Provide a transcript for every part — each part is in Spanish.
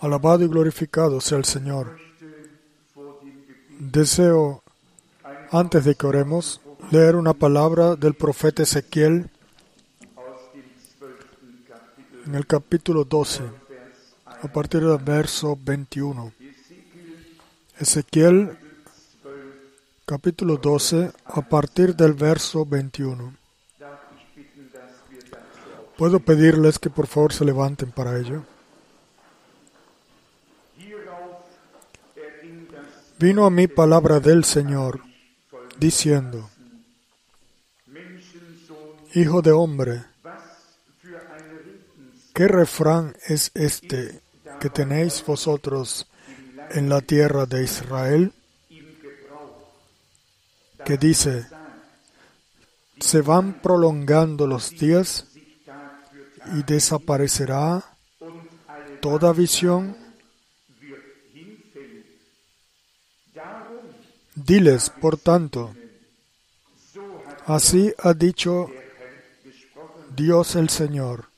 Alabado y glorificado sea el Señor. Deseo, antes de que oremos, leer una palabra del profeta Ezequiel en el capítulo 12, a partir del verso 21. Ezequiel, capítulo 12, a partir del verso 21. ¿Puedo pedirles que por favor se levanten para ello? Vino a mí palabra del Señor, diciendo, Hijo de hombre, ¿qué refrán es este que tenéis vosotros en la tierra de Israel? Que dice, se van prolongando los días y desaparecerá toda visión. Diles, por tanto, así ha dicho Dios el Señor,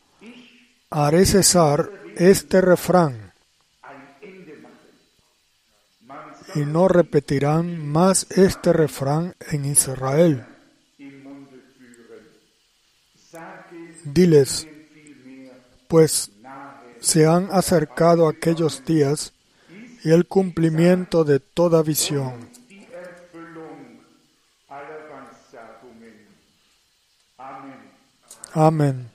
haré cesar este refrán y no repetirán más este refrán en Israel. Diles, pues se han acercado aquellos días y el cumplimiento de toda visión. Amén.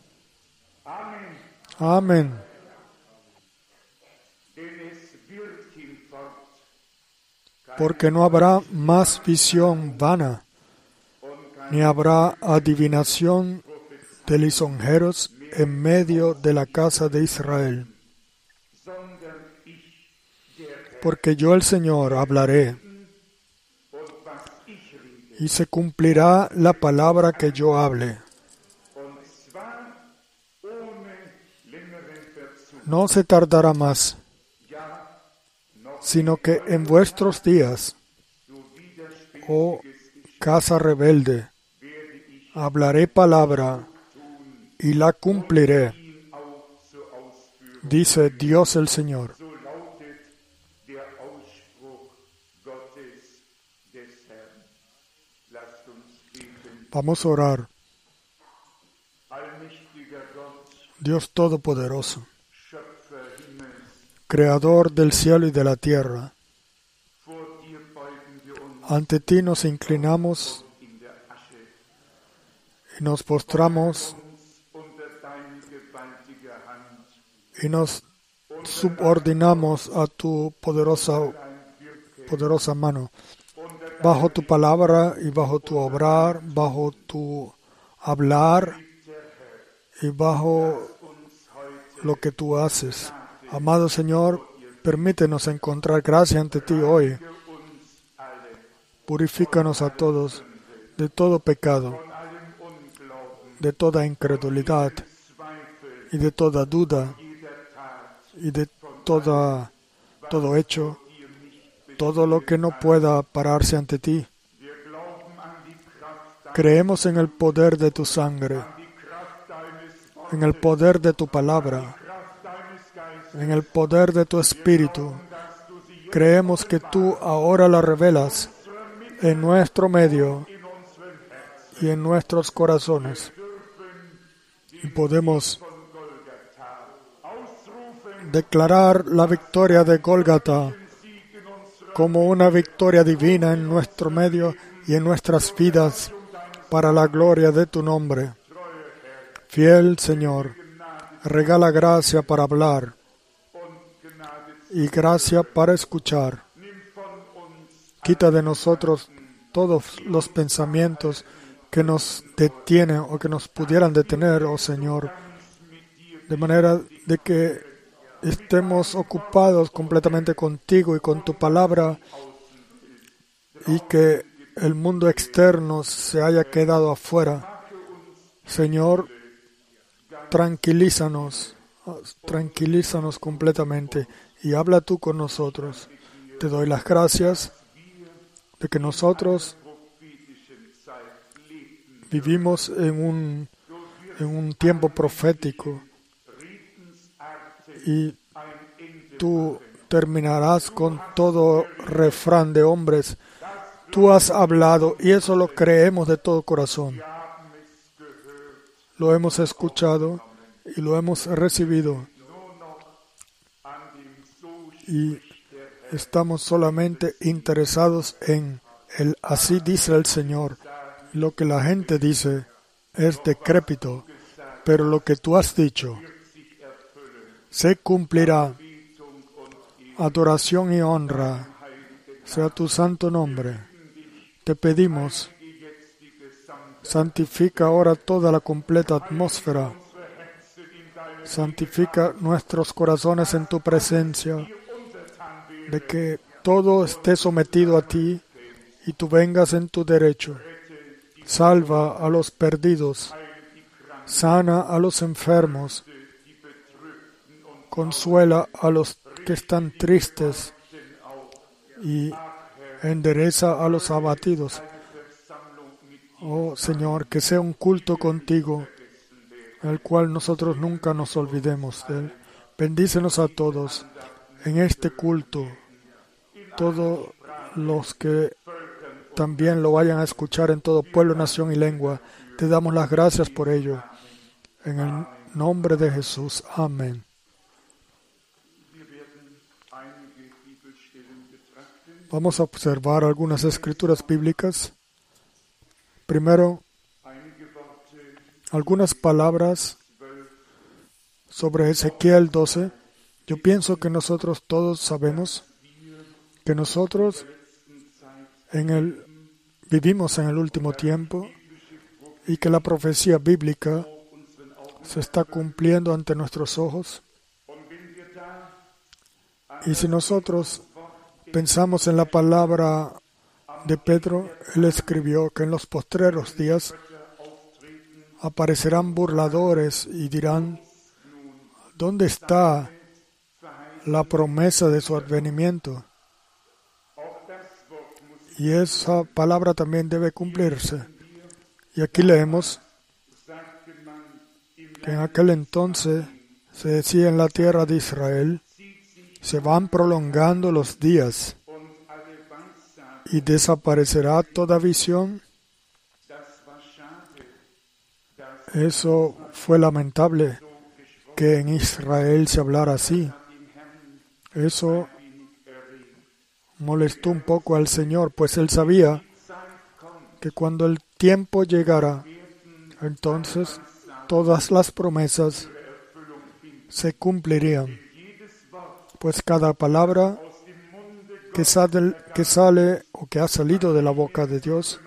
Amén. Porque no habrá más visión vana, ni habrá adivinación de lisonjeros en medio de la casa de Israel. Porque yo el Señor hablaré y se cumplirá la palabra que yo hable. No se tardará más, sino que en vuestros días, oh casa rebelde, hablaré palabra y la cumpliré, dice Dios el Señor. Vamos a orar. Dios Todopoderoso, Creador del cielo y de la tierra, ante ti nos inclinamos y nos postramos y nos subordinamos a tu poderosa, poderosa mano, bajo tu palabra y bajo tu obrar, bajo tu hablar y bajo lo que tú haces. Amado Señor, permítenos encontrar gracia ante ti hoy. Purifícanos a todos de todo pecado, de toda incredulidad y de toda duda y de toda, todo hecho, todo lo que no pueda pararse ante ti. Creemos en el poder de tu sangre, en el poder de tu palabra, en el poder de tu espíritu. Creemos que tú ahora la revelas en nuestro medio y en nuestros corazones. Y podemos declarar la victoria de Golgata como una victoria divina en nuestro medio y en nuestras vidas para la gloria de tu nombre. Fiel Señor, regala gracia para hablar y gracia para escuchar. Quita de nosotros todos los pensamientos que nos detienen o que nos pudieran detener, oh Señor, de manera de que estemos ocupados completamente contigo y con tu palabra y que el mundo externo se haya quedado afuera. Señor, tranquilízanos, tranquilízanos completamente y habla tú con nosotros. Te doy las gracias de que nosotros vivimos en un, en un tiempo profético y tú terminarás con todo refrán de hombres. Tú has hablado y eso lo creemos de todo corazón. Lo hemos escuchado y lo hemos recibido. Y estamos solamente interesados en el así dice el Señor. Lo que la gente dice es decrépito, pero lo que tú has dicho se cumplirá. Adoración y honra sea tu santo nombre. Te pedimos, santifica ahora toda la completa atmósfera. Santifica nuestros corazones en tu presencia, de que todo esté sometido a ti y tú vengas en tu derecho. Salva a los perdidos, sana a los enfermos, consuela a los que están tristes y endereza a los abatidos. Oh Señor, que sea un culto contigo, el cual nosotros nunca nos olvidemos. Bendícenos a todos en este culto, todos los que también lo vayan a escuchar en todo pueblo, nación y lengua. Te damos las gracias por ello. En el nombre de Jesús. Amén. Vamos a observar algunas escrituras bíblicas. Primero, algunas palabras sobre Ezequiel 12. Yo pienso que nosotros todos sabemos que nosotros en el, vivimos en el último tiempo y que la profecía bíblica se está cumpliendo ante nuestros ojos. Y si nosotros pensamos en la palabra de Pedro, él escribió que en los postreros días aparecerán burladores y dirán, ¿dónde está la promesa de su advenimiento? Y esa palabra también debe cumplirse. Y aquí leemos que en aquel entonces se decía en la tierra de Israel, se van prolongando los días y desaparecerá toda visión. Eso fue lamentable que en Israel se hablara así. Eso molestó un poco al Señor, pues él sabía que cuando el tiempo llegara, entonces todas las promesas se cumplirían pues cada palabra que sale, que sale o que ha salido de la boca de Dios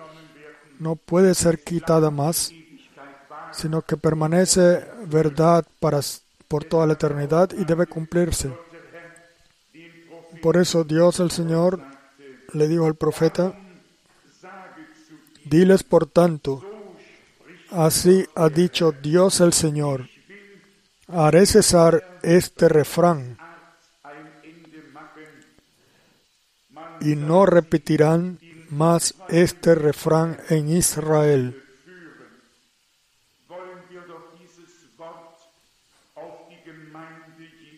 no puede ser quitada más, sino que permanece verdad para, por toda la eternidad y debe cumplirse. Por eso Dios el Señor le dijo al profeta, diles por tanto, así ha dicho Dios el Señor, haré cesar este refrán y no repetirán más este refrán en Israel.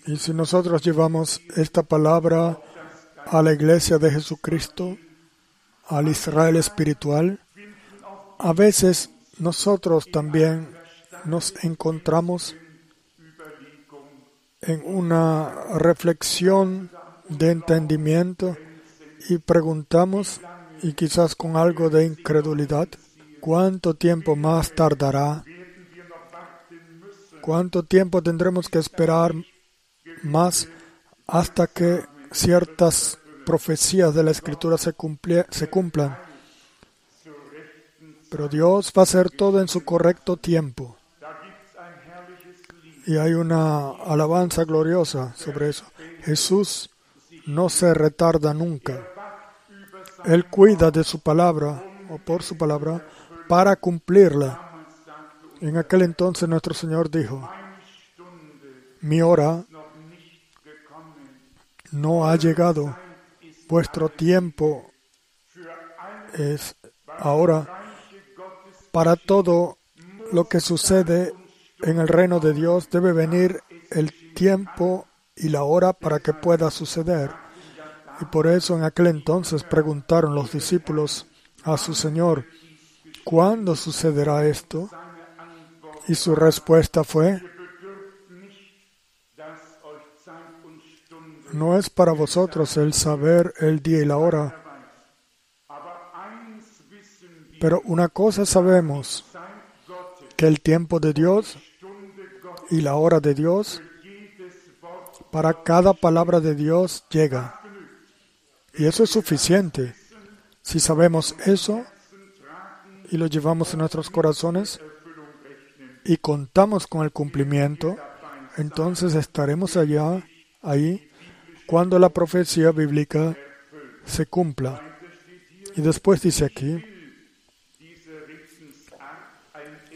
Y si nosotros llevamos esta palabra a la iglesia de Jesucristo, al Israel espiritual, a veces nosotros también nos encontramos en una reflexión de entendimiento y preguntamos, y quizás con algo de incredulidad, ¿cuánto tiempo más tardará? ¿Cuánto tiempo tendremos que esperar más hasta que ciertas profecías de la Escritura se, se cumplan? Pero Dios va a hacer todo en su correcto tiempo. Y hay una alabanza gloriosa sobre eso. Jesús no se retarda nunca. Él cuida de su palabra o por su palabra para cumplirla. En aquel entonces nuestro Señor dijo, mi hora no ha llegado, vuestro tiempo es ahora. Para todo lo que sucede en el reino de Dios debe venir el tiempo y la hora para que pueda suceder. Y por eso en aquel entonces preguntaron los discípulos a su Señor, ¿cuándo sucederá esto? Y su respuesta fue, no es para vosotros el saber el día y la hora, pero una cosa sabemos, que el tiempo de Dios y la hora de Dios para cada palabra de Dios llega. Y eso es suficiente. Si sabemos eso y lo llevamos en nuestros corazones y contamos con el cumplimiento, entonces estaremos allá, ahí, cuando la profecía bíblica se cumpla. Y después dice aquí,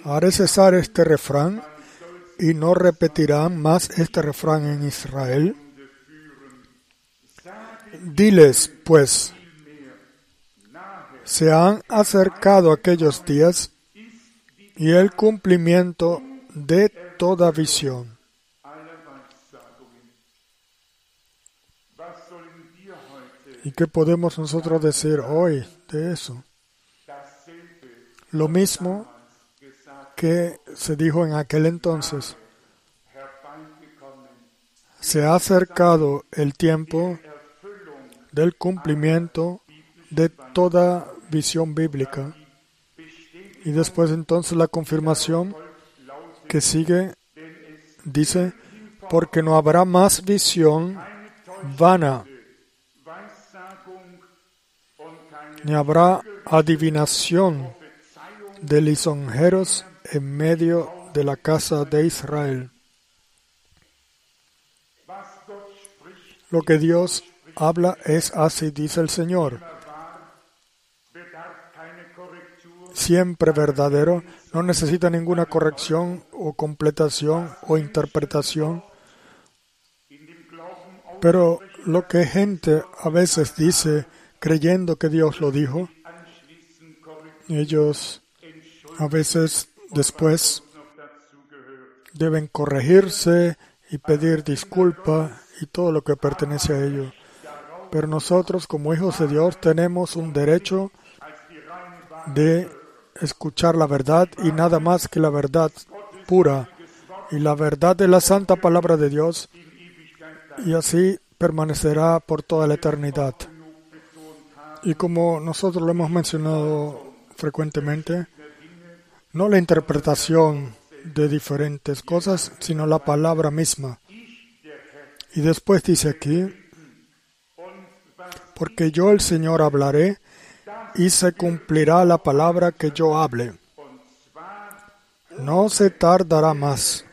haré cesar este refrán y no repetirán más este refrán en Israel. Diles, pues, se han acercado aquellos días y el cumplimiento de toda visión. ¿Y qué podemos nosotros decir hoy de eso? Lo mismo que se dijo en aquel entonces. Se ha acercado el tiempo del cumplimiento de toda visión bíblica. Y después entonces la confirmación que sigue dice, porque no habrá más visión vana, ni habrá adivinación de lisonjeros en medio de la casa de Israel. Lo que Dios habla es así, dice el Señor. Siempre verdadero, no necesita ninguna corrección o completación o interpretación. Pero lo que gente a veces dice creyendo que Dios lo dijo, ellos a veces después deben corregirse y pedir disculpa y todo lo que pertenece a ello. Pero nosotros como hijos de Dios tenemos un derecho de escuchar la verdad y nada más que la verdad pura y la verdad de la santa palabra de Dios y así permanecerá por toda la eternidad. Y como nosotros lo hemos mencionado frecuentemente, no la interpretación de diferentes cosas, sino la palabra misma. Y después dice aquí, porque yo el Señor hablaré y se cumplirá la palabra que yo hable. No se tardará más.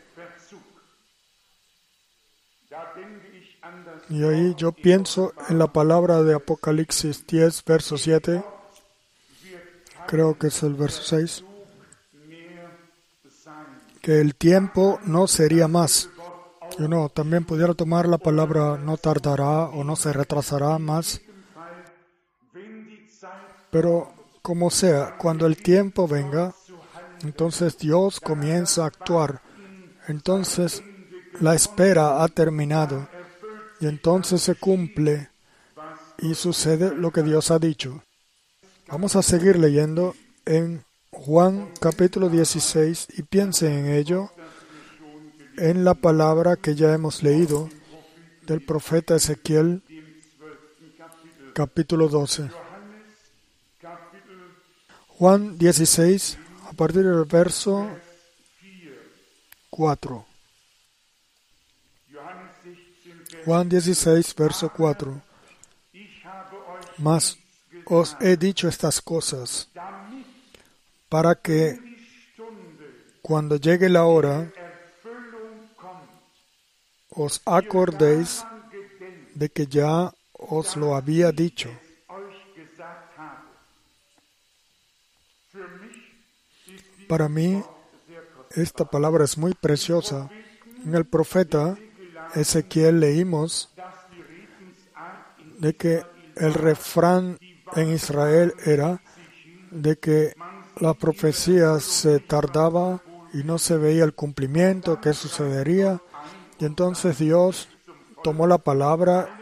Y ahí yo pienso en la palabra de Apocalipsis 10, verso 7. Creo que es el verso 6 que el tiempo no sería más. Yo no, también pudiera tomar la palabra no tardará o no se retrasará más. Pero como sea, cuando el tiempo venga, entonces Dios comienza a actuar. Entonces la espera ha terminado y entonces se cumple y sucede lo que Dios ha dicho. Vamos a seguir leyendo en Juan capítulo 16 y piense en ello, en la palabra que ya hemos leído del profeta Ezequiel capítulo 12. Juan 16, a partir del verso 4. Juan 16, verso 4. Mas os he dicho estas cosas para que cuando llegue la hora os acordéis de que ya os lo había dicho. Para mí, esta palabra es muy preciosa. En el profeta Ezequiel leímos de que el refrán en Israel era de que la profecía se tardaba y no se veía el cumplimiento, qué sucedería. Y entonces Dios tomó la palabra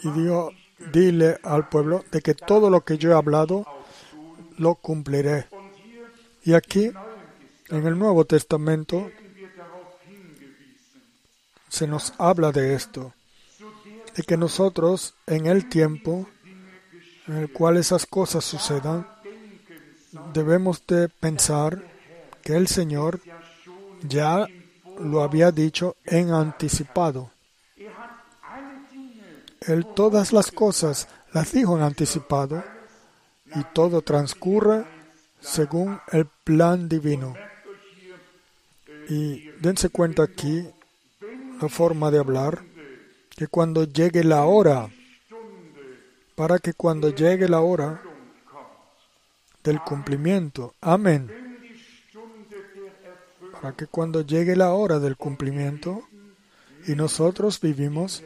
y dijo, dile al pueblo de que todo lo que yo he hablado lo cumpliré. Y aquí, en el Nuevo Testamento, se nos habla de esto, de que nosotros en el tiempo en el cual esas cosas sucedan, debemos de pensar que el Señor ya lo había dicho en anticipado. Él todas las cosas las dijo en anticipado y todo transcurre según el plan divino. Y dense cuenta aquí la forma de hablar, que cuando llegue la hora, para que cuando llegue la hora del cumplimiento, amén, para que cuando llegue la hora del cumplimiento, y nosotros vivimos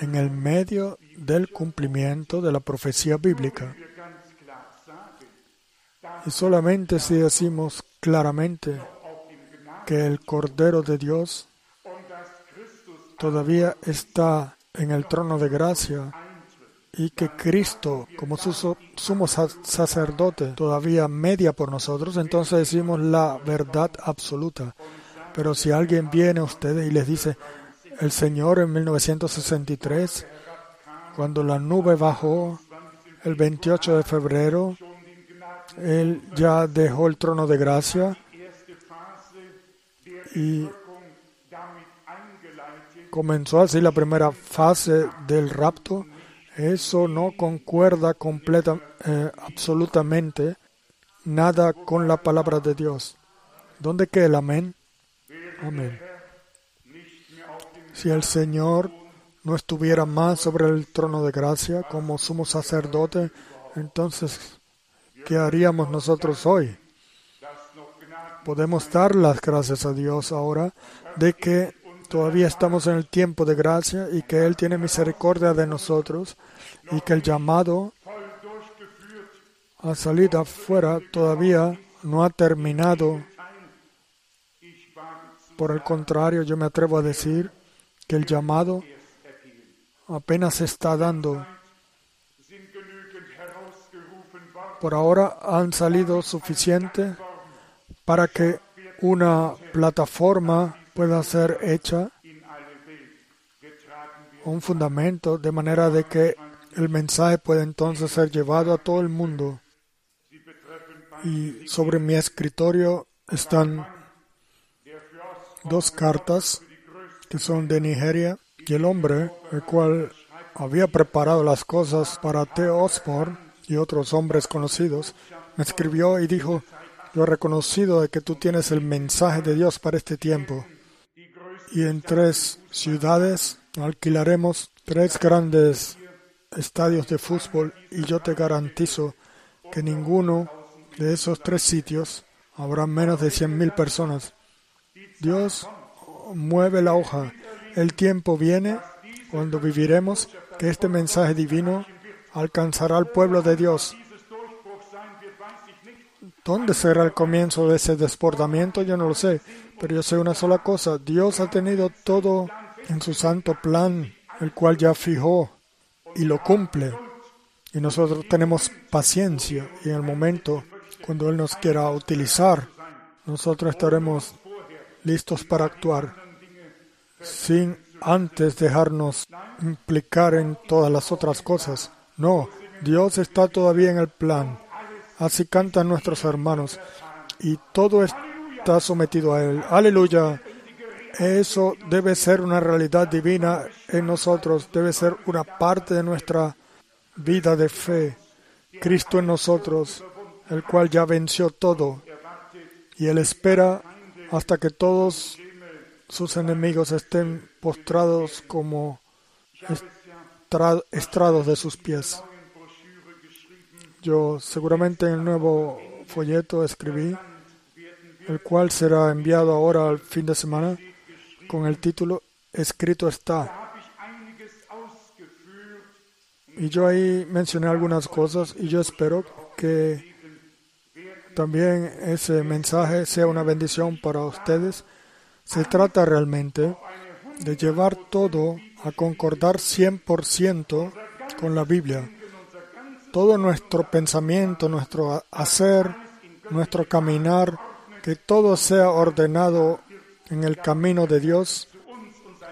en el medio del cumplimiento de la profecía bíblica. Y solamente si decimos claramente que el Cordero de Dios todavía está en el trono de gracia y que Cristo, como su sumo sacerdote, todavía media por nosotros, entonces decimos la verdad absoluta. Pero si alguien viene a ustedes y les dice, el Señor en 1963, cuando la nube bajó, el 28 de febrero, Él ya dejó el trono de gracia y comenzó así la primera fase del rapto. Eso no concuerda completa, eh, absolutamente nada con la palabra de Dios. ¿Dónde queda el amén? Amén. Si el Señor no estuviera más sobre el trono de gracia como sumo sacerdote, entonces, ¿qué haríamos nosotros hoy? Podemos dar las gracias a Dios ahora de que todavía estamos en el tiempo de gracia y que Él tiene misericordia de nosotros y que el llamado a salir afuera todavía no ha terminado. Por el contrario, yo me atrevo a decir que el llamado apenas se está dando. Por ahora han salido suficiente para que una plataforma pueda ser hecha, un fundamento, de manera de que el mensaje pueda entonces ser llevado a todo el mundo. Y sobre mi escritorio están dos cartas que son de Nigeria, y el hombre, el cual había preparado las cosas para T. Osborne y otros hombres conocidos, me escribió y dijo, yo he reconocido de que tú tienes el mensaje de Dios para este tiempo. Y en tres ciudades alquilaremos tres grandes estadios de fútbol y yo te garantizo que ninguno de esos tres sitios habrá menos de 100.000 personas. Dios mueve la hoja. El tiempo viene cuando viviremos que este mensaje divino alcanzará al pueblo de Dios. ¿Dónde será el comienzo de ese desbordamiento? Yo no lo sé, pero yo sé una sola cosa. Dios ha tenido todo en su santo plan, el cual ya fijó y lo cumple. Y nosotros tenemos paciencia y en el momento cuando Él nos quiera utilizar, nosotros estaremos listos para actuar sin antes dejarnos implicar en todas las otras cosas. No, Dios está todavía en el plan. Así cantan nuestros hermanos y todo está sometido a Él. Aleluya. Eso debe ser una realidad divina en nosotros, debe ser una parte de nuestra vida de fe. Cristo en nosotros, el cual ya venció todo. Y Él espera hasta que todos sus enemigos estén postrados como estrados de sus pies. Yo seguramente en el nuevo folleto escribí, el cual será enviado ahora al fin de semana, con el título Escrito está. Y yo ahí mencioné algunas cosas y yo espero que también ese mensaje sea una bendición para ustedes. Se trata realmente de llevar todo a concordar 100% con la Biblia. Todo nuestro pensamiento, nuestro hacer, nuestro caminar, que todo sea ordenado en el camino de Dios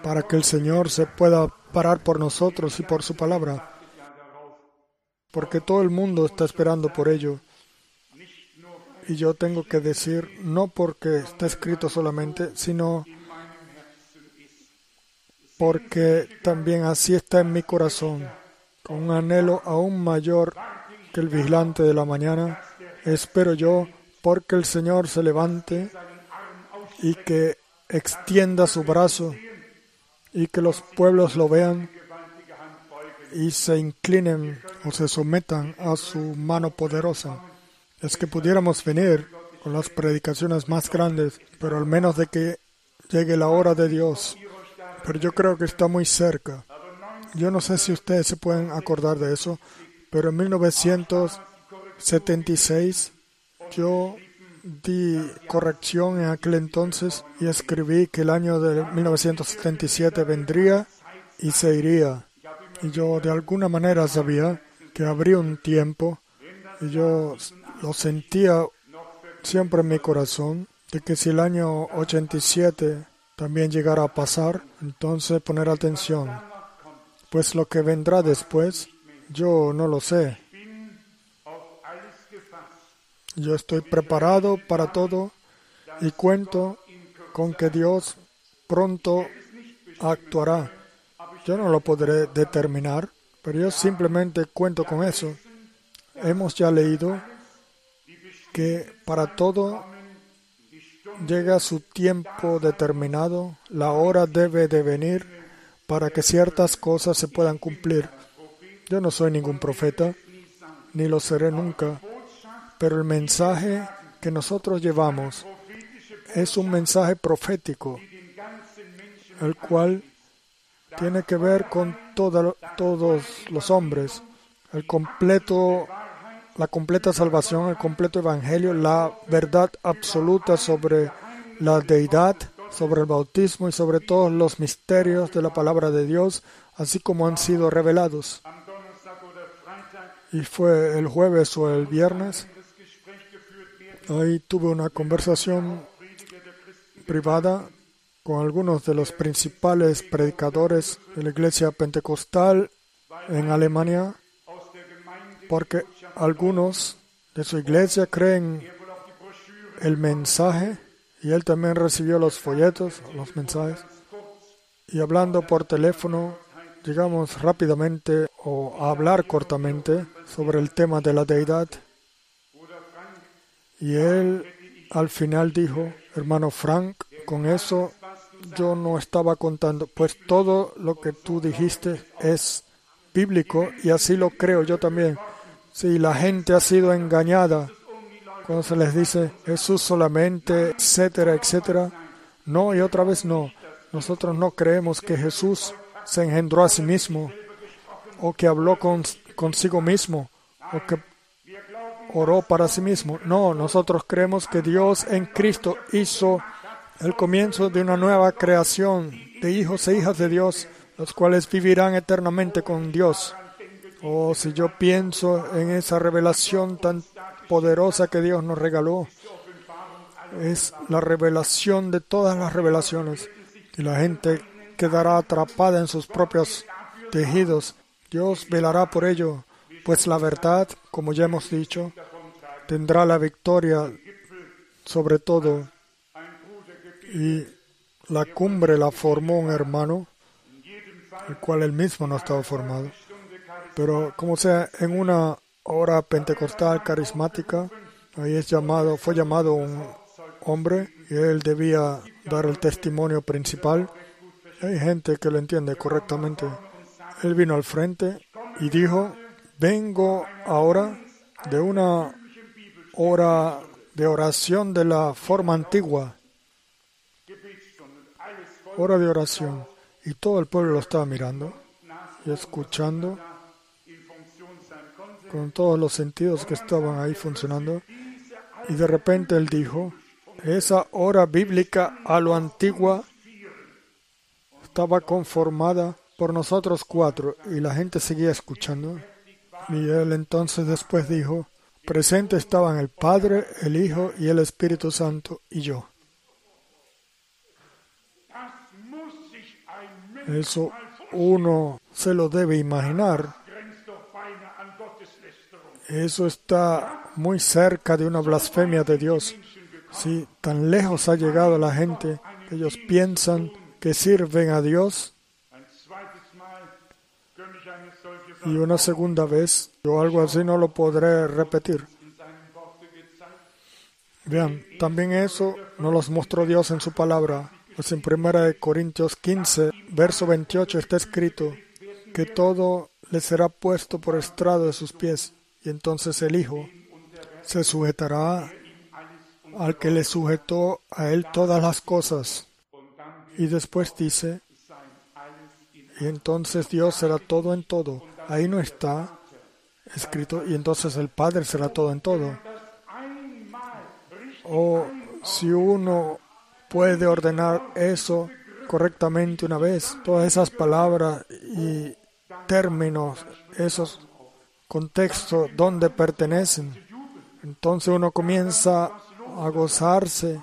para que el Señor se pueda parar por nosotros y por su palabra. Porque todo el mundo está esperando por ello. Y yo tengo que decir, no porque está escrito solamente, sino porque también así está en mi corazón, con un anhelo aún mayor que el vigilante de la mañana. Espero yo porque el Señor se levante y que extienda su brazo y que los pueblos lo vean y se inclinen o se sometan a su mano poderosa. Es que pudiéramos venir con las predicaciones más grandes, pero al menos de que llegue la hora de Dios pero yo creo que está muy cerca. Yo no sé si ustedes se pueden acordar de eso, pero en 1976 yo di corrección en aquel entonces y escribí que el año de 1977 vendría y se iría. Y yo de alguna manera sabía que habría un tiempo y yo lo sentía siempre en mi corazón de que si el año 87 también llegará a pasar, entonces poner atención, pues lo que vendrá después, yo no lo sé. Yo estoy preparado para todo y cuento con que Dios pronto actuará. Yo no lo podré determinar, pero yo simplemente cuento con eso. Hemos ya leído que para todo llega su tiempo determinado, la hora debe de venir para que ciertas cosas se puedan cumplir. Yo no soy ningún profeta, ni lo seré nunca, pero el mensaje que nosotros llevamos es un mensaje profético, el cual tiene que ver con todos los hombres, el completo la completa salvación, el completo evangelio, la verdad absoluta sobre la deidad, sobre el bautismo y sobre todos los misterios de la palabra de Dios, así como han sido revelados. Y fue el jueves o el viernes, ahí tuve una conversación privada con algunos de los principales predicadores de la iglesia pentecostal en Alemania, porque algunos de su iglesia creen el mensaje y él también recibió los folletos, los mensajes. Y hablando por teléfono, llegamos rápidamente o a hablar cortamente sobre el tema de la deidad. Y él al final dijo, hermano Frank, con eso yo no estaba contando, pues todo lo que tú dijiste es bíblico y así lo creo yo también. Si la gente ha sido engañada cuando se les dice Jesús solamente, etcétera, etcétera. No, y otra vez no. Nosotros no creemos que Jesús se engendró a sí mismo o que habló con, consigo mismo o que oró para sí mismo. No, nosotros creemos que Dios en Cristo hizo el comienzo de una nueva creación de hijos e hijas de Dios, los cuales vivirán eternamente con Dios. Oh, si yo pienso en esa revelación tan poderosa que Dios nos regaló, es la revelación de todas las revelaciones. Y la gente quedará atrapada en sus propios tejidos. Dios velará por ello, pues la verdad, como ya hemos dicho, tendrá la victoria sobre todo. Y la cumbre la formó un hermano, el cual él mismo no estaba formado. Pero como sea, en una hora pentecostal carismática, ahí es llamado, fue llamado un hombre y él debía dar el testimonio principal. Hay gente que lo entiende correctamente. Él vino al frente y dijo, vengo ahora de una hora de oración de la forma antigua. Hora de oración. Y todo el pueblo lo estaba mirando y escuchando con todos los sentidos que estaban ahí funcionando. Y de repente él dijo, esa hora bíblica a lo antigua estaba conformada por nosotros cuatro. Y la gente seguía escuchando. Y él entonces después dijo, presente estaban el Padre, el Hijo y el Espíritu Santo y yo. Eso uno se lo debe imaginar. Eso está muy cerca de una blasfemia de Dios. Si tan lejos ha llegado la gente que ellos piensan que sirven a Dios y una segunda vez yo algo así no lo podré repetir. Vean, también eso nos los mostró Dios en su palabra. Pues en 1 Corintios 15, verso 28 está escrito que todo le será puesto por estrado de sus pies y entonces el Hijo se sujetará al que le sujetó a él todas las cosas. Y después dice, y entonces Dios será todo en todo. Ahí no está escrito, y entonces el Padre será todo en todo. O si uno puede ordenar eso correctamente una vez, todas esas palabras y términos, esos contextos donde pertenecen, entonces uno comienza a gozarse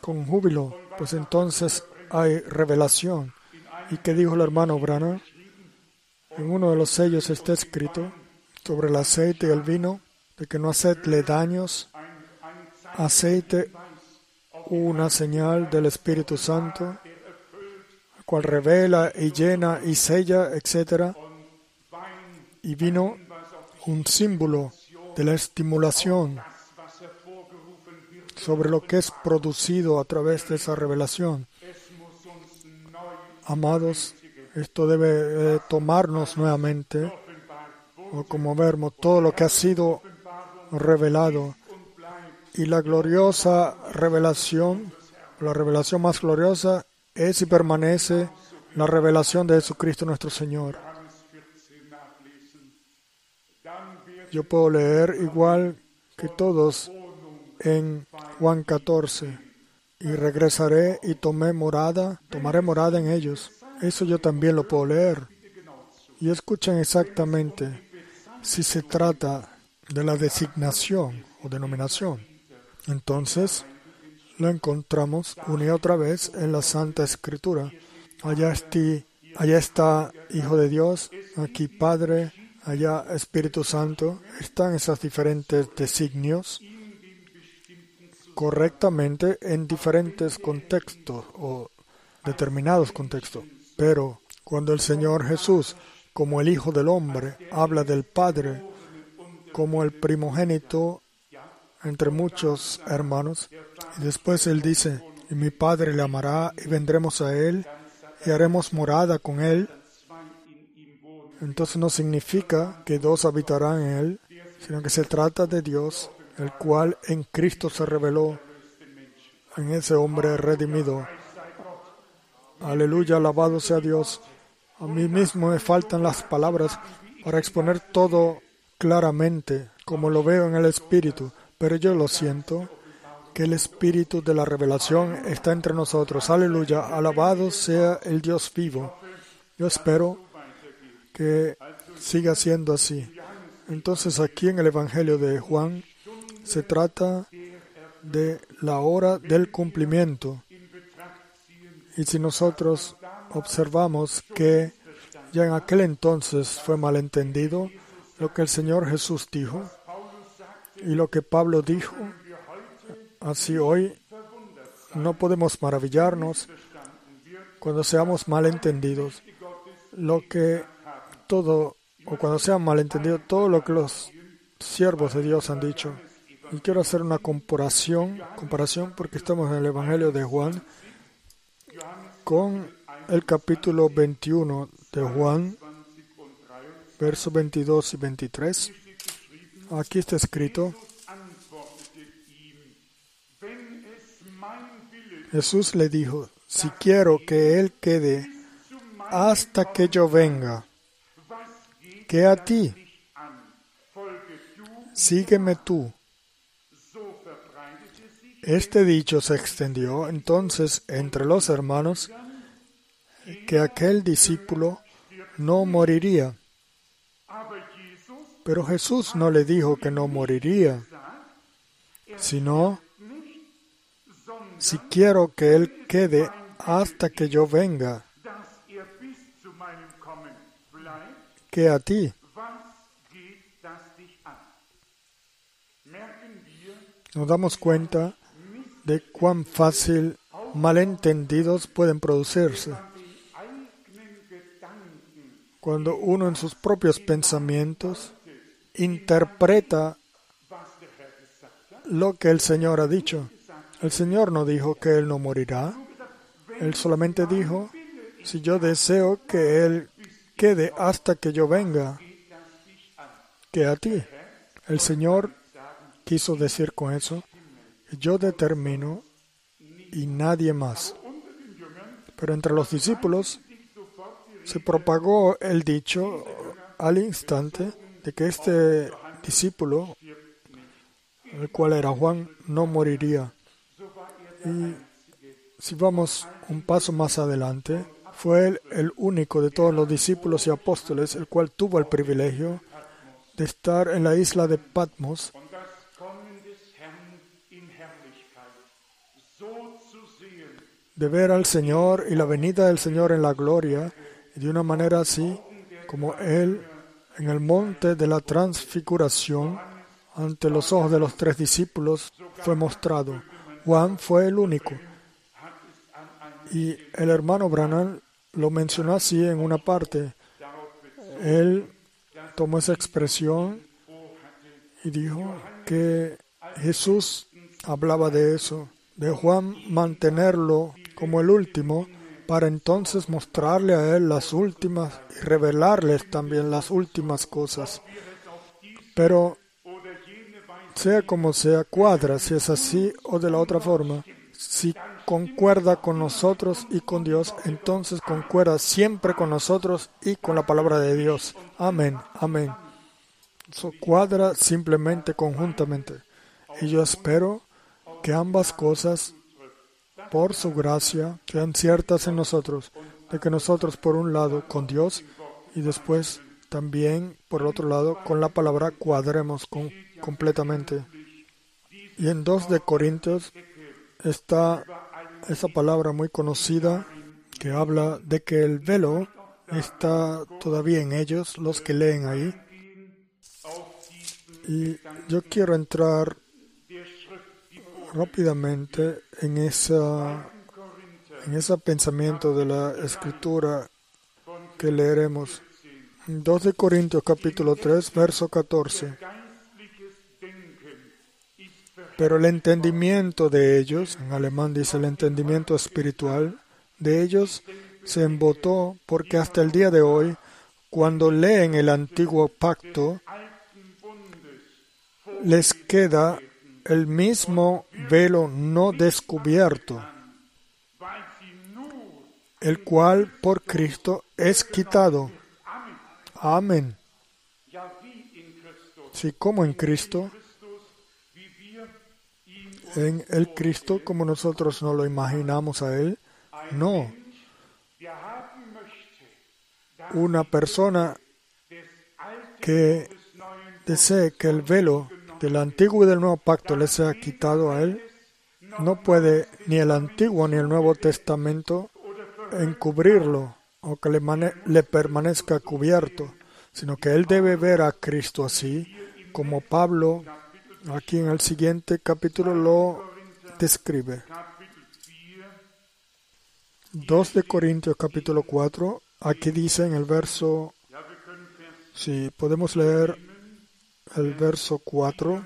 con júbilo, pues entonces hay revelación. ¿Y qué dijo el hermano Brana? En uno de los sellos está escrito sobre el aceite y el vino, de que no hacerle daños. Aceite una señal del Espíritu Santo, cual revela y llena y sella, etc. Y vino un símbolo de la estimulación sobre lo que es producido a través de esa revelación. Amados, esto debe eh, tomarnos nuevamente, o como vemos, todo lo que ha sido revelado y la gloriosa revelación, la revelación más gloriosa es y permanece la revelación de Jesucristo nuestro Señor. Yo puedo leer igual que todos en Juan 14 y regresaré y tomé morada, tomaré morada en ellos. Eso yo también lo puedo leer. Y escuchen exactamente si se trata de la designación o denominación. Entonces, lo encontramos una otra vez en la Santa Escritura. Allá, allá está Hijo de Dios, aquí Padre, allá Espíritu Santo. Están esos diferentes designios correctamente en diferentes contextos o determinados contextos. Pero cuando el Señor Jesús, como el Hijo del Hombre, habla del Padre como el primogénito entre muchos hermanos. Y después él dice, y mi Padre le amará y vendremos a él y haremos morada con él. Entonces no significa que dos habitarán en él, sino que se trata de Dios, el cual en Cristo se reveló en ese hombre redimido. Aleluya, alabado sea Dios. A mí mismo me faltan las palabras para exponer todo claramente, como lo veo en el Espíritu pero yo lo siento, que el espíritu de la revelación está entre nosotros. Aleluya, alabado sea el Dios vivo. Yo espero que siga siendo así. Entonces aquí en el Evangelio de Juan se trata de la hora del cumplimiento. Y si nosotros observamos que ya en aquel entonces fue malentendido lo que el Señor Jesús dijo, y lo que Pablo dijo, así hoy no podemos maravillarnos cuando seamos malentendidos. Lo que todo, o cuando sean malentendidos, todo lo que los siervos de Dios han dicho. Y quiero hacer una comparación, comparación porque estamos en el Evangelio de Juan con el capítulo 21 de Juan, versos 22 y 23. Aquí está escrito, Jesús le dijo, si quiero que Él quede hasta que yo venga, que a ti, sígueme tú. Este dicho se extendió entonces entre los hermanos que aquel discípulo no moriría. Pero Jesús no le dijo que no moriría, sino si quiero que Él quede hasta que yo venga, que a ti. Nos damos cuenta de cuán fácil malentendidos pueden producirse. Cuando uno en sus propios pensamientos interpreta lo que el Señor ha dicho. El Señor no dijo que Él no morirá. Él solamente dijo, si yo deseo que Él quede hasta que yo venga, que a ti. El Señor quiso decir con eso, yo determino y nadie más. Pero entre los discípulos se propagó el dicho al instante de que este discípulo, el cual era Juan, no moriría. Y si vamos un paso más adelante, fue él el único de todos los discípulos y apóstoles el cual tuvo el privilegio de estar en la isla de Patmos de ver al Señor y la venida del Señor en la gloria, y de una manera así como Él en el monte de la transfiguración, ante los ojos de los tres discípulos, fue mostrado. Juan fue el único. Y el hermano Branham lo mencionó así en una parte. Él tomó esa expresión y dijo que Jesús hablaba de eso, de Juan mantenerlo como el último, para entonces mostrarle a él las últimas y revelarles también las últimas cosas. Pero sea como sea, cuadra si es así o de la otra forma. Si concuerda con nosotros y con Dios, entonces concuerda siempre con nosotros y con la palabra de Dios. Amén, amén. Eso cuadra simplemente conjuntamente. Y yo espero que ambas cosas por su gracia, sean ciertas en nosotros, de que nosotros por un lado con Dios y después también por otro lado con la palabra cuadremos completamente. Y en 2 de Corintios está esa palabra muy conocida que habla de que el velo está todavía en ellos, los que leen ahí. Y yo quiero entrar rápidamente en, esa, en ese pensamiento de la escritura que leeremos. 2 de Corintios capítulo 3, verso 14. Pero el entendimiento de ellos, en alemán dice el entendimiento espiritual, de ellos se embotó porque hasta el día de hoy, cuando leen el antiguo pacto, les queda el mismo velo no descubierto, el cual por Cristo es quitado. Amén. Sí, como en Cristo, en el Cristo como nosotros no lo imaginamos a Él, no. Una persona que desee que el velo del antiguo y del nuevo pacto le sea quitado a él, no puede ni el antiguo ni el nuevo testamento encubrirlo o que le, le permanezca cubierto, sino que él debe ver a Cristo así, como Pablo aquí en el siguiente capítulo lo describe. 2 de Corintios capítulo 4, aquí dice en el verso, si podemos leer el verso 4,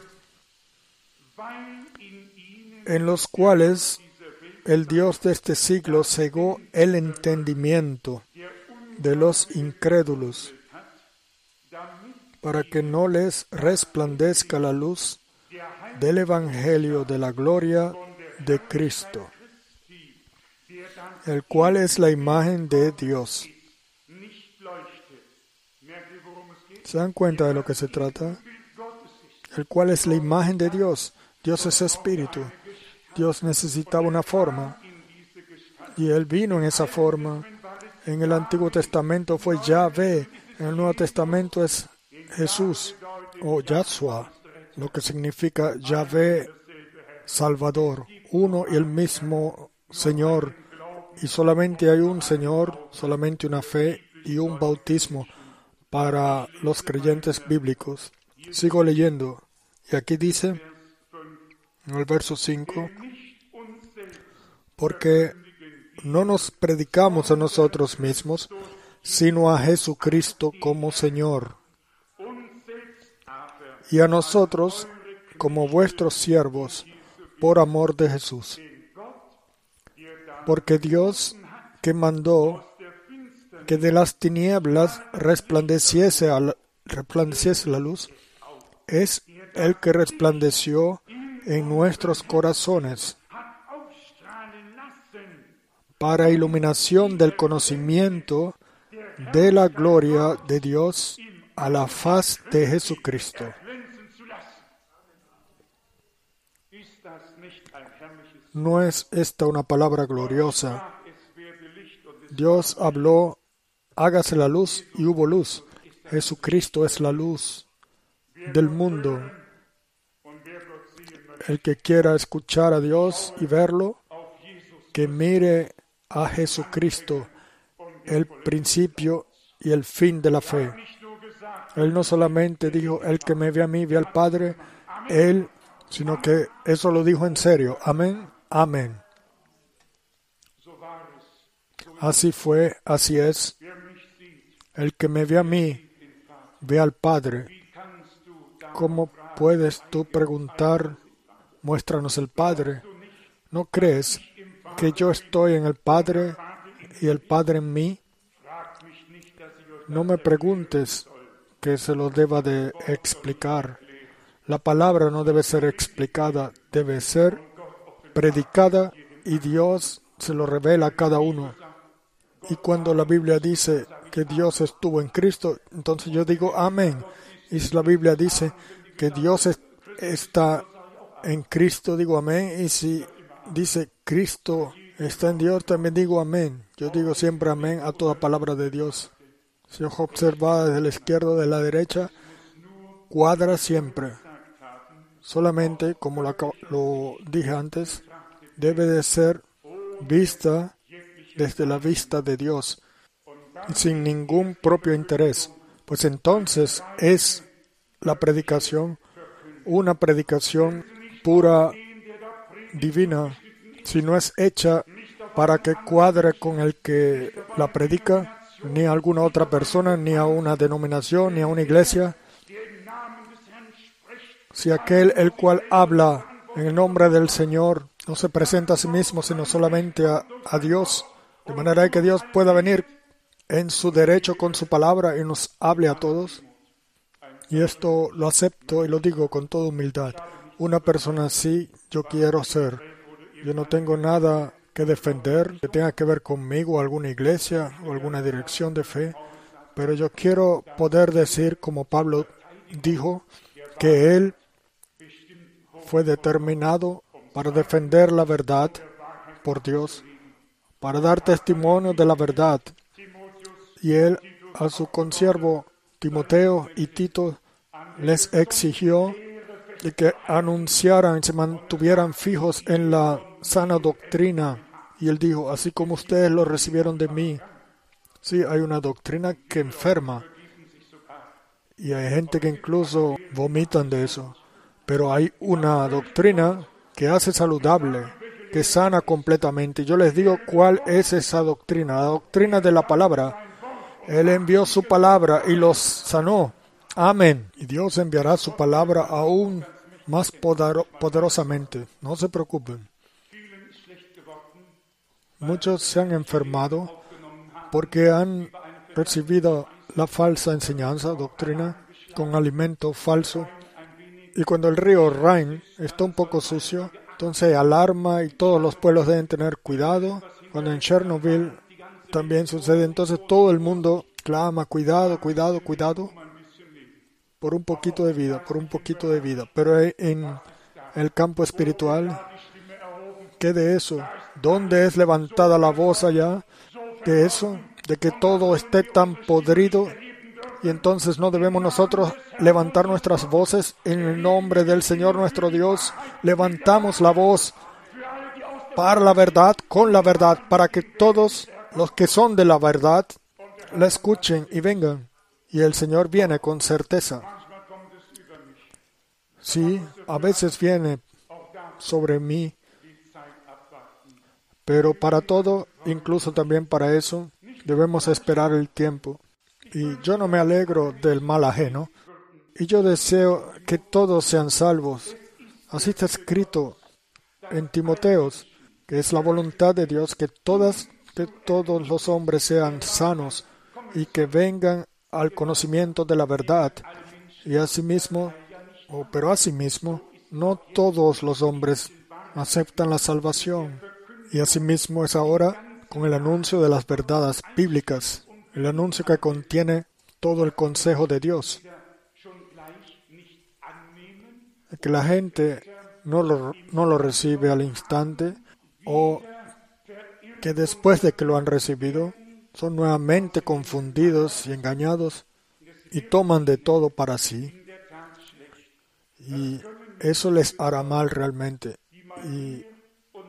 en los cuales el Dios de este siglo cegó el entendimiento de los incrédulos, para que no les resplandezca la luz del Evangelio de la gloria de Cristo, el cual es la imagen de Dios. ¿Se dan cuenta de lo que se trata? El cual es la imagen de Dios. Dios es espíritu. Dios necesitaba una forma y Él vino en esa forma. En el Antiguo Testamento fue Yahvé, en el Nuevo Testamento es Jesús o Yahshua, lo que significa Yahvé Salvador, uno y el mismo Señor, y solamente hay un Señor, solamente una fe y un bautismo para los creyentes bíblicos. Sigo leyendo, y aquí dice, en el verso 5, porque no nos predicamos a nosotros mismos, sino a Jesucristo como Señor, y a nosotros como vuestros siervos, por amor de Jesús. Porque Dios que mandó que de las tinieblas resplandeciese, resplandeciese la luz, es el que resplandeció en nuestros corazones para iluminación del conocimiento de la gloria de Dios a la faz de Jesucristo. ¿No es esta una palabra gloriosa? Dios habló, hágase la luz y hubo luz. Jesucristo es la luz del mundo. El que quiera escuchar a Dios y verlo, que mire a Jesucristo, el principio y el fin de la fe. Él no solamente dijo, el que me ve a mí, ve al Padre, Él, sino que eso lo dijo en serio. Amén, amén. Así fue, así es. El que me ve a mí, ve al Padre. ¿Cómo puedes tú preguntar, muéstranos el Padre? ¿No crees que yo estoy en el Padre y el Padre en mí? No me preguntes que se lo deba de explicar. La palabra no debe ser explicada, debe ser predicada y Dios se lo revela a cada uno. Y cuando la Biblia dice que Dios estuvo en Cristo, entonces yo digo amén. Y la Biblia dice que Dios está en Cristo, digo amén. Y si dice Cristo está en Dios, también digo amén. Yo digo siempre amén a toda palabra de Dios. Si ojo observa desde la izquierda de la derecha, cuadra siempre. Solamente, como lo dije antes, debe de ser vista desde la vista de Dios, sin ningún propio interés, pues entonces es la predicación una predicación pura divina, si no es hecha para que cuadre con el que la predica, ni a alguna otra persona, ni a una denominación, ni a una iglesia. Si aquel el cual habla en el nombre del Señor no se presenta a sí mismo, sino solamente a, a Dios, de manera que Dios pueda venir en su derecho con su palabra y nos hable a todos. Y esto lo acepto y lo digo con toda humildad. Una persona así yo quiero ser. Yo no tengo nada que defender que tenga que ver conmigo, alguna iglesia o alguna dirección de fe, pero yo quiero poder decir, como Pablo dijo, que él fue determinado para defender la verdad por Dios, para dar testimonio de la verdad. Y él a su consiervo Timoteo y Tito les exigió de que anunciaran se mantuvieran fijos en la sana doctrina. Y él dijo, así como ustedes lo recibieron de mí. Sí, hay una doctrina que enferma. Y hay gente que incluso vomitan de eso. Pero hay una doctrina que hace saludable, que sana completamente. Yo les digo cuál es esa doctrina, la doctrina de la palabra. Él envió su palabra y los sanó. Amén. Y Dios enviará su palabra aún más poderosamente. No se preocupen. Muchos se han enfermado porque han recibido la falsa enseñanza, doctrina, con alimento falso. Y cuando el río Rhine está un poco sucio, entonces alarma y todos los pueblos deben tener cuidado. Cuando en Chernobyl también sucede, entonces todo el mundo clama, cuidado, cuidado, cuidado por un poquito de vida, por un poquito de vida. Pero en el campo espiritual, ¿qué de eso? ¿Dónde es levantada la voz allá? De eso, de que todo esté tan podrido y entonces no debemos nosotros levantar nuestras voces en el nombre del Señor nuestro Dios. Levantamos la voz para la verdad, con la verdad, para que todos los que son de la verdad la escuchen y vengan. Y el Señor viene con certeza. Sí, a veces viene sobre mí, pero para todo, incluso también para eso, debemos esperar el tiempo. Y yo no me alegro del mal ajeno, y yo deseo que todos sean salvos. Así está escrito en Timoteos, que es la voluntad de Dios que todas que todos los hombres sean sanos y que vengan al conocimiento de la verdad. Y asimismo, oh, pero asimismo, no todos los hombres aceptan la salvación. Y asimismo es ahora con el anuncio de las verdades bíblicas, el anuncio que contiene todo el consejo de Dios. Que la gente no lo, no lo recibe al instante o que después de que lo han recibido son nuevamente confundidos y engañados y toman de todo para sí. Y eso les hará mal realmente. Y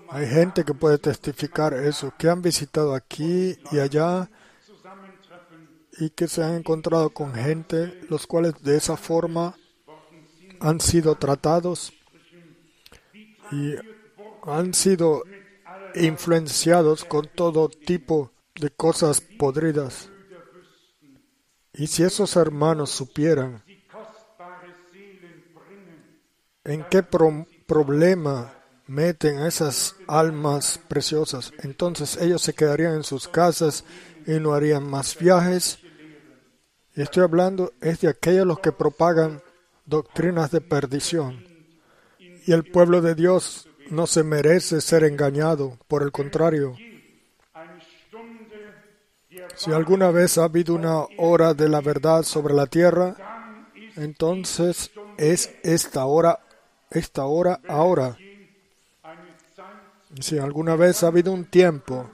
hay gente que puede testificar eso, que han visitado aquí y allá y que se han encontrado con gente, los cuales de esa forma han sido tratados y han sido influenciados con todo tipo de cosas podridas. Y si esos hermanos supieran en qué problema meten a esas almas preciosas, entonces ellos se quedarían en sus casas y no harían más viajes. Y estoy hablando es de aquellos los que propagan doctrinas de perdición. Y el pueblo de Dios no se merece ser engañado, por el contrario. Si alguna vez ha habido una hora de la verdad sobre la tierra, entonces es esta hora, esta hora ahora. Si alguna vez ha habido un tiempo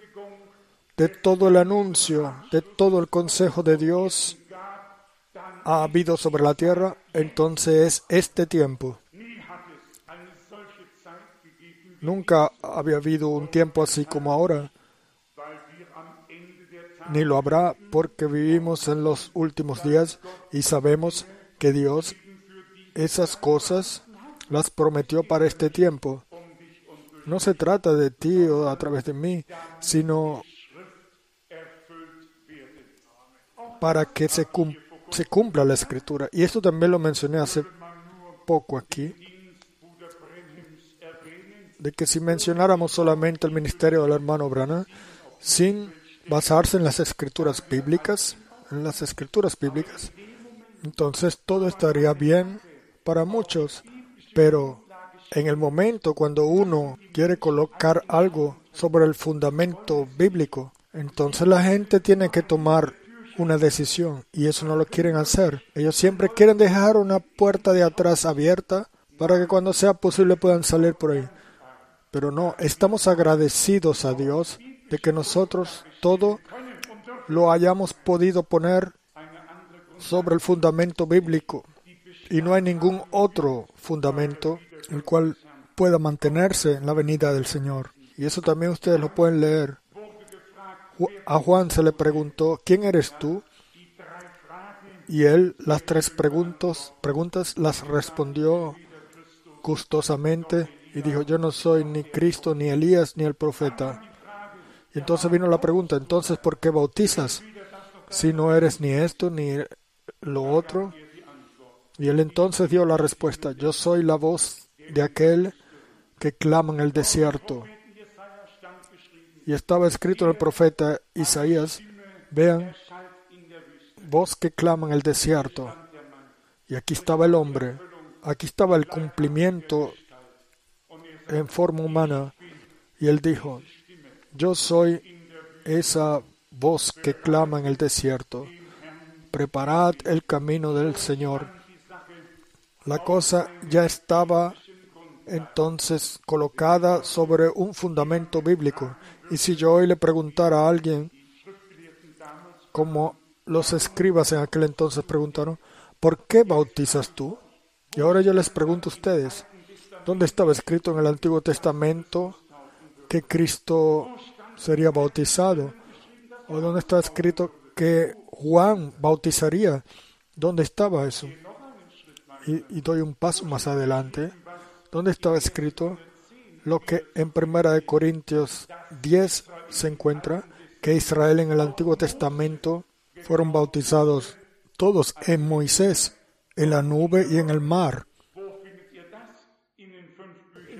de todo el anuncio, de todo el consejo de Dios ha habido sobre la tierra, entonces es este tiempo. Nunca había habido un tiempo así como ahora, ni lo habrá porque vivimos en los últimos días y sabemos que Dios esas cosas las prometió para este tiempo. No se trata de ti o a través de mí, sino para que se, cumpla la escritura. Y esto también lo mencioné hace poco aquí de que si mencionáramos solamente el ministerio del hermano Brana, sin basarse en las escrituras bíblicas, en las escrituras bíblicas, entonces todo estaría bien para muchos, pero en el momento cuando uno quiere colocar algo sobre el fundamento bíblico, entonces la gente tiene que tomar una decisión y eso no lo quieren hacer. Ellos siempre quieren dejar una puerta de atrás abierta para que cuando sea posible puedan salir por ahí. Pero no, estamos agradecidos a Dios de que nosotros todo lo hayamos podido poner sobre el fundamento bíblico y no hay ningún otro fundamento el cual pueda mantenerse en la venida del Señor. Y eso también ustedes lo pueden leer. A Juan se le preguntó, ¿quién eres tú? Y él las tres preguntas, preguntas las respondió gustosamente y dijo, yo no soy ni Cristo, ni Elías, ni el profeta. Y entonces vino la pregunta, entonces, ¿por qué bautizas si no eres ni esto ni lo otro? Y él entonces dio la respuesta, yo soy la voz de aquel que clama en el desierto. Y estaba escrito en el profeta Isaías, vean, voz que clama en el desierto. Y aquí estaba el hombre, aquí estaba el cumplimiento en forma humana y él dijo, yo soy esa voz que clama en el desierto, preparad el camino del Señor. La cosa ya estaba entonces colocada sobre un fundamento bíblico. Y si yo hoy le preguntara a alguien como los escribas en aquel entonces preguntaron, ¿por qué bautizas tú? Y ahora yo les pregunto a ustedes, ¿dónde estaba escrito en el Antiguo Testamento que Cristo sería bautizado? ¿O dónde está escrito que Juan bautizaría? ¿Dónde estaba eso? Y, y doy un paso más adelante. ¿Dónde estaba escrito lo que en Primera de Corintios 10 se encuentra? Que Israel en el Antiguo Testamento fueron bautizados todos en Moisés, en la nube y en el mar.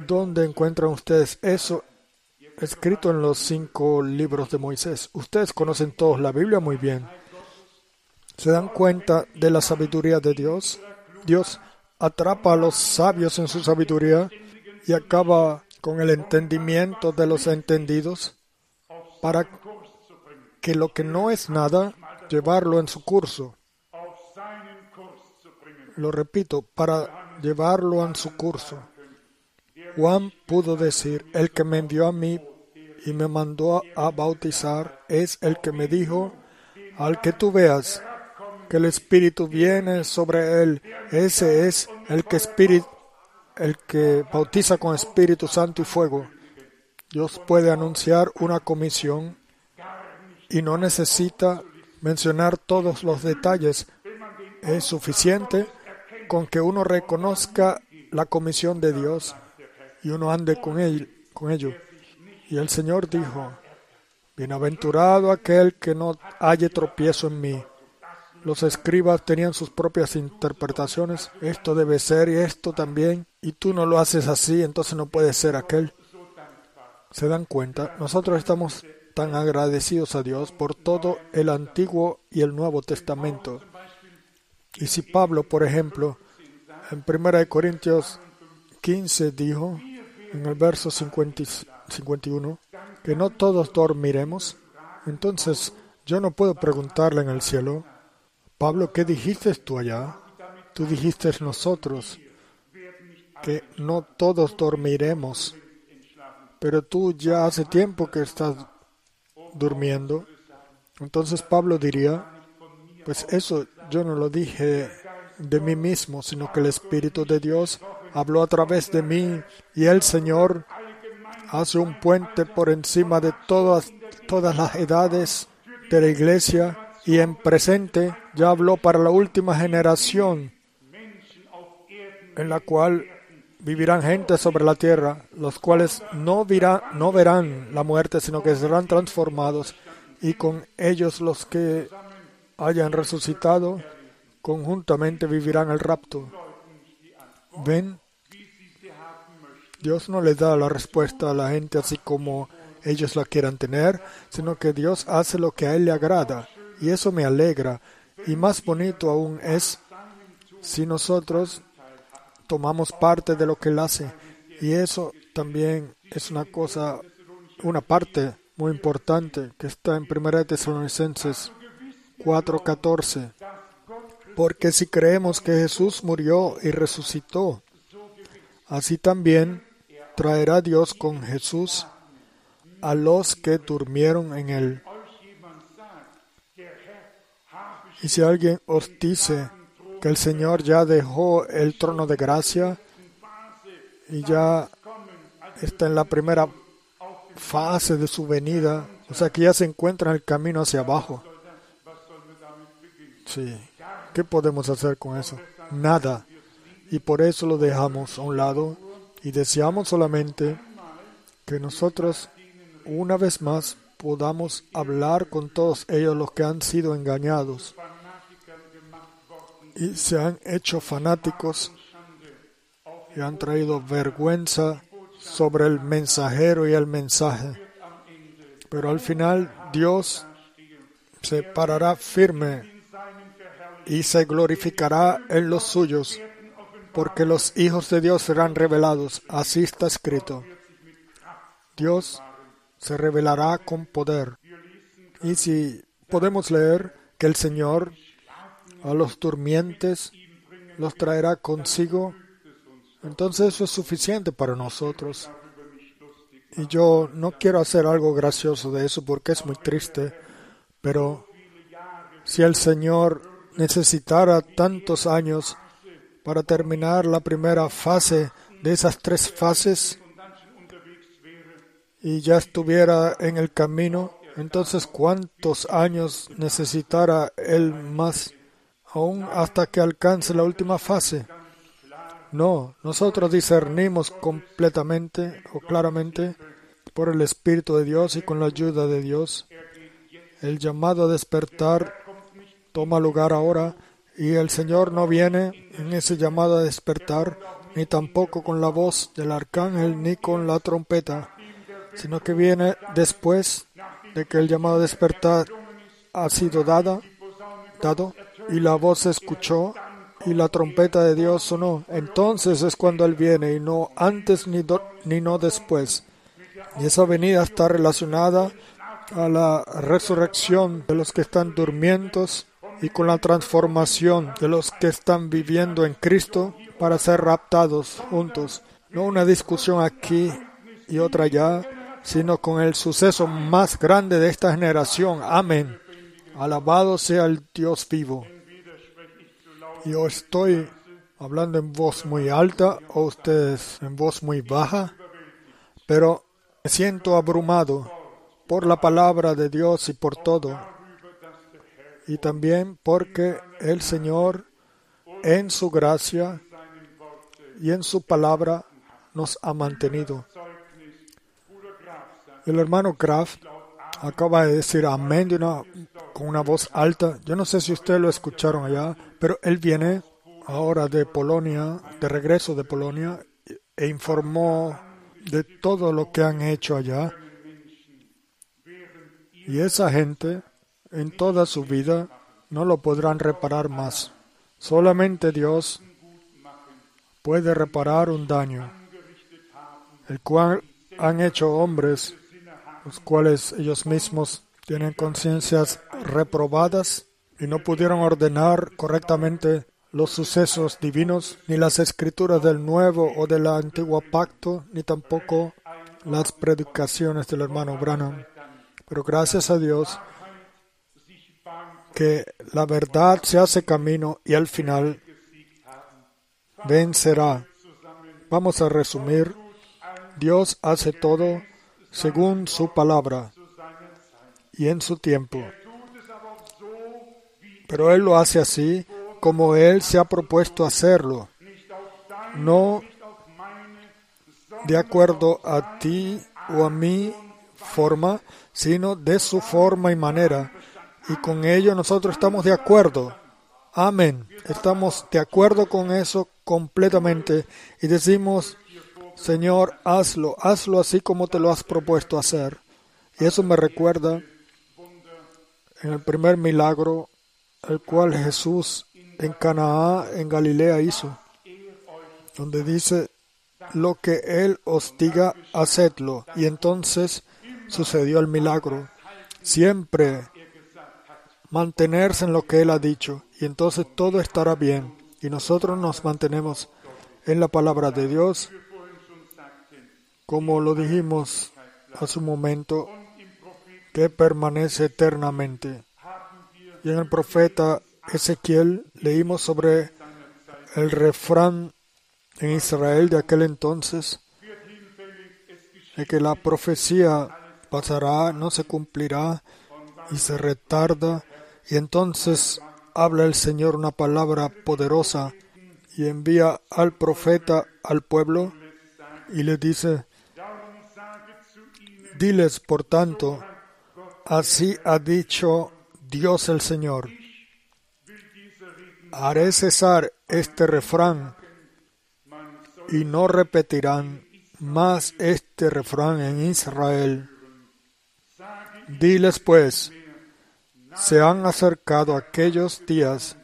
¿Dónde encuentran ustedes eso escrito en los cinco libros de Moisés? Ustedes conocen todos la Biblia muy bien. ¿Se dan cuenta de la sabiduría de Dios? Dios atrapa a los sabios en su sabiduría y acaba con el entendimiento de los entendidos para que lo que no es nada, llevarlo en su curso. Lo repito, para llevarlo en su curso. Juan pudo decir, el que me envió a mí y me mandó a bautizar es el que me dijo, al que tú veas que el Espíritu viene sobre él, ese es el que, espíritu, el que bautiza con Espíritu Santo y fuego. Dios puede anunciar una comisión y no necesita mencionar todos los detalles. Es suficiente con que uno reconozca la comisión de Dios y uno ande con, él, con ello. Y el Señor dijo, Bienaventurado aquel que no halle tropiezo en mí. Los escribas tenían sus propias interpretaciones. Esto debe ser y esto también. Y tú no lo haces así, entonces no puede ser aquel. ¿Se dan cuenta? Nosotros estamos tan agradecidos a Dios por todo el Antiguo y el Nuevo Testamento. Y si Pablo, por ejemplo, en 1 Corintios 15 dijo, en el verso 51, que no todos dormiremos, entonces yo no puedo preguntarle en el cielo, Pablo, ¿qué dijiste tú allá? Tú dijiste nosotros que no todos dormiremos, pero tú ya hace tiempo que estás durmiendo. Entonces Pablo diría, pues eso yo no lo dije de mí mismo, sino que el Espíritu de Dios habló a través de mí y el Señor hace un puente por encima de todas, todas las edades de la iglesia y en presente ya habló para la última generación en la cual vivirán gente sobre la tierra, los cuales no, no verán la muerte, sino que serán transformados, y con ellos los que hayan resucitado, conjuntamente vivirán el rapto. ¿Ven? Dios no les da la respuesta a la gente así como ellos la quieran tener, sino que Dios hace lo que a Él le agrada. Y eso me alegra. Y más bonito aún es si nosotros tomamos parte de lo que Él hace. Y eso también es una cosa, una parte muy importante que está en 1 Tesalonicenses 4:14. Porque si creemos que Jesús murió y resucitó, así también traerá Dios con Jesús a los que durmieron en él. Y si alguien os dice que el Señor ya dejó el trono de gracia y ya está en la primera fase de su venida, o sea que ya se encuentra en el camino hacia abajo. Sí, ¿qué podemos hacer con eso? Nada. Y por eso lo dejamos a un lado y deseamos solamente que nosotros una vez más podamos hablar con todos ellos los que han sido engañados y se han hecho fanáticos y han traído vergüenza sobre el mensajero y el mensaje. Pero al final Dios se parará firme y se glorificará en los suyos, porque los hijos de Dios serán revelados. Así está escrito. Dios se revelará con poder. Y si podemos leer que el Señor a los durmientes los traerá consigo, entonces eso es suficiente para nosotros. Y yo no quiero hacer algo gracioso de eso porque es muy triste, pero Si el Señor necesitara tantos años para terminar la primera fase de esas tres fases y ya estuviera en el camino, entonces ¿cuántos años necesitará Él más aún hasta que alcance la última fase? No, nosotros discernimos completamente o claramente por el Espíritu de Dios y con la ayuda de Dios. El llamado a despertar toma lugar ahora y el Señor no viene en ese llamado a despertar ni tampoco con la voz del arcángel ni con la trompeta, sino que viene después de que el llamado a despertar ha sido dada, dado y la voz se escuchó y la trompeta de Dios sonó. Entonces es cuando Él viene y no antes ni, ni no después. Y esa venida está relacionada a la resurrección de los que están durmientos y con la transformación de los que están viviendo en Cristo para ser raptados juntos. No una discusión aquí y otra allá, sino con el suceso más grande de esta generación. Amén. Alabado sea el Dios vivo. Yo estoy hablando en voz muy alta o ustedes en voz muy baja, pero me siento abrumado por la palabra de Dios y por todo. Y también porque el Señor en su gracia y en su palabra nos ha mantenido. El hermano Kraft acaba de decir amén con una voz alta. Yo no sé si ustedes lo escucharon allá, pero él viene ahora de Polonia, de regreso de Polonia, e informó de todo lo que han hecho allá. Y esa gente, en toda su vida, no lo podrán reparar más. Solamente Dios puede reparar un daño, el cual han hecho hombres, los cuales ellos mismos tienen conciencias reprobadas y no pudieron ordenar correctamente los sucesos divinos, ni las escrituras del nuevo o del antiguo pacto, ni tampoco las predicaciones del hermano Branham. Pero gracias a Dios que la verdad se hace camino y al final vencerá. Vamos a resumir. Dios hace todo según su palabra y en su tiempo. Pero Él lo hace así como Él se ha propuesto hacerlo, no de acuerdo a ti o a mi forma, sino de su forma y manera. Y con ello nosotros estamos de acuerdo. Amén. Estamos de acuerdo con eso completamente y decimos, Señor, hazlo, hazlo así como te lo has propuesto hacer. Y eso me recuerda en el primer milagro, el cual Jesús en Canaá, en Galilea, hizo, donde dice, lo que Él os diga, hacedlo. Y entonces sucedió el milagro. Siempre mantenerse en lo que Él ha dicho, y entonces todo estará bien. Y nosotros nos mantenemos en la palabra de Dios, como lo dijimos hace un momento, que permanece eternamente. Y en el profeta Ezequiel leímos sobre el refrán en Israel de aquel entonces, de que la profecía pasará, no se cumplirá y se retarda, y entonces habla el Señor una palabra poderosa y envía al profeta al pueblo y le dice, diles por tanto, Así ha dicho Dios el Señor. Haré cesar este refrán y no repetirán más este refrán en Israel. Diles pues, se han acercado aquellos días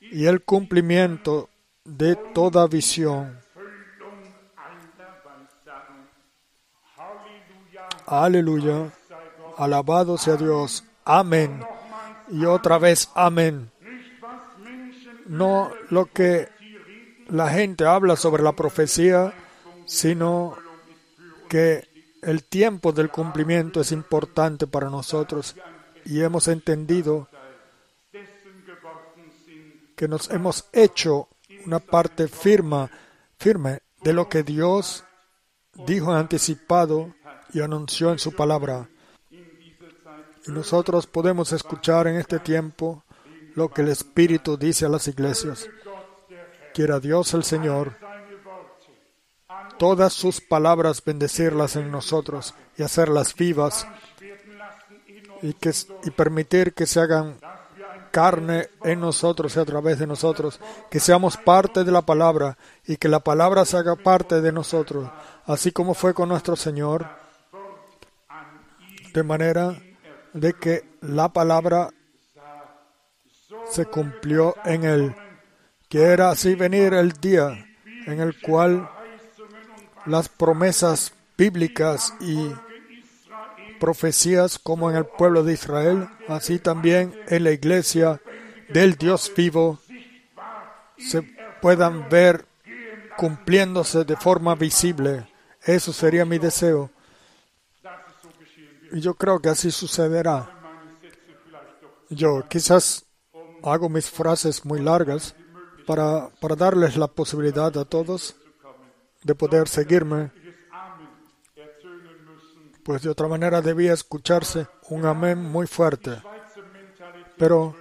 y el cumplimiento de toda visión. Aleluya. Alabado sea Dios. Amén. Y otra vez, amén. No lo que la gente habla sobre la profecía, sino que el tiempo del cumplimiento es importante para nosotros y hemos entendido que nos hemos hecho una parte firme, firme de lo que Dios dijo anticipado y anunció en su palabra. Y nosotros podemos escuchar en este tiempo lo que el Espíritu dice a las iglesias. Quiera Dios el Señor todas sus palabras bendecirlas en nosotros y hacerlas vivas y, que, y permitir que se hagan carne en nosotros y a través de nosotros, que seamos parte de la palabra y que la palabra se haga parte de nosotros, así como fue con nuestro Señor, de manera de que la palabra se cumplió en él, que era así venir el día en el cual las promesas bíblicas y profecías como en el pueblo de Israel, así también en la iglesia del Dios vivo, se puedan ver cumpliéndose de forma visible. Eso sería mi deseo. Y yo creo que así sucederá. Yo quizás hago mis frases muy largas para, para darles la posibilidad a todos de poder seguirme, pues de otra manera debía escucharse un amén muy fuerte. Pero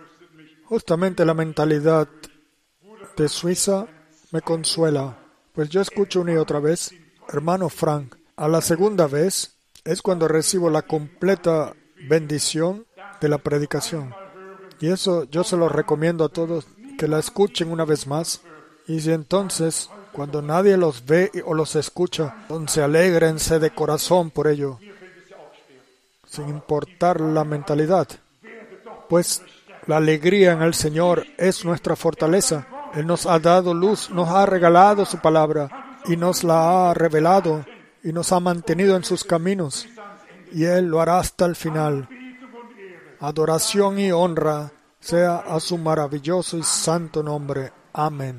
justamente la mentalidad de Suiza me consuela, pues yo escucho una y otra vez, hermano Frank, a la segunda vez es cuando recibo la completa bendición de la predicación. Y eso yo se lo recomiendo a todos que la escuchen una vez más. Y si entonces cuando nadie los ve o los escucha, entonces alégrense de corazón por ello, sin importar la mentalidad. Pues la alegría en el Señor es nuestra fortaleza. Él nos ha dado luz, nos ha regalado su palabra y nos la ha revelado y nos ha mantenido en sus caminos. Y Él lo hará hasta el final. Adoración y honra sea a su maravilloso y santo nombre. Amén.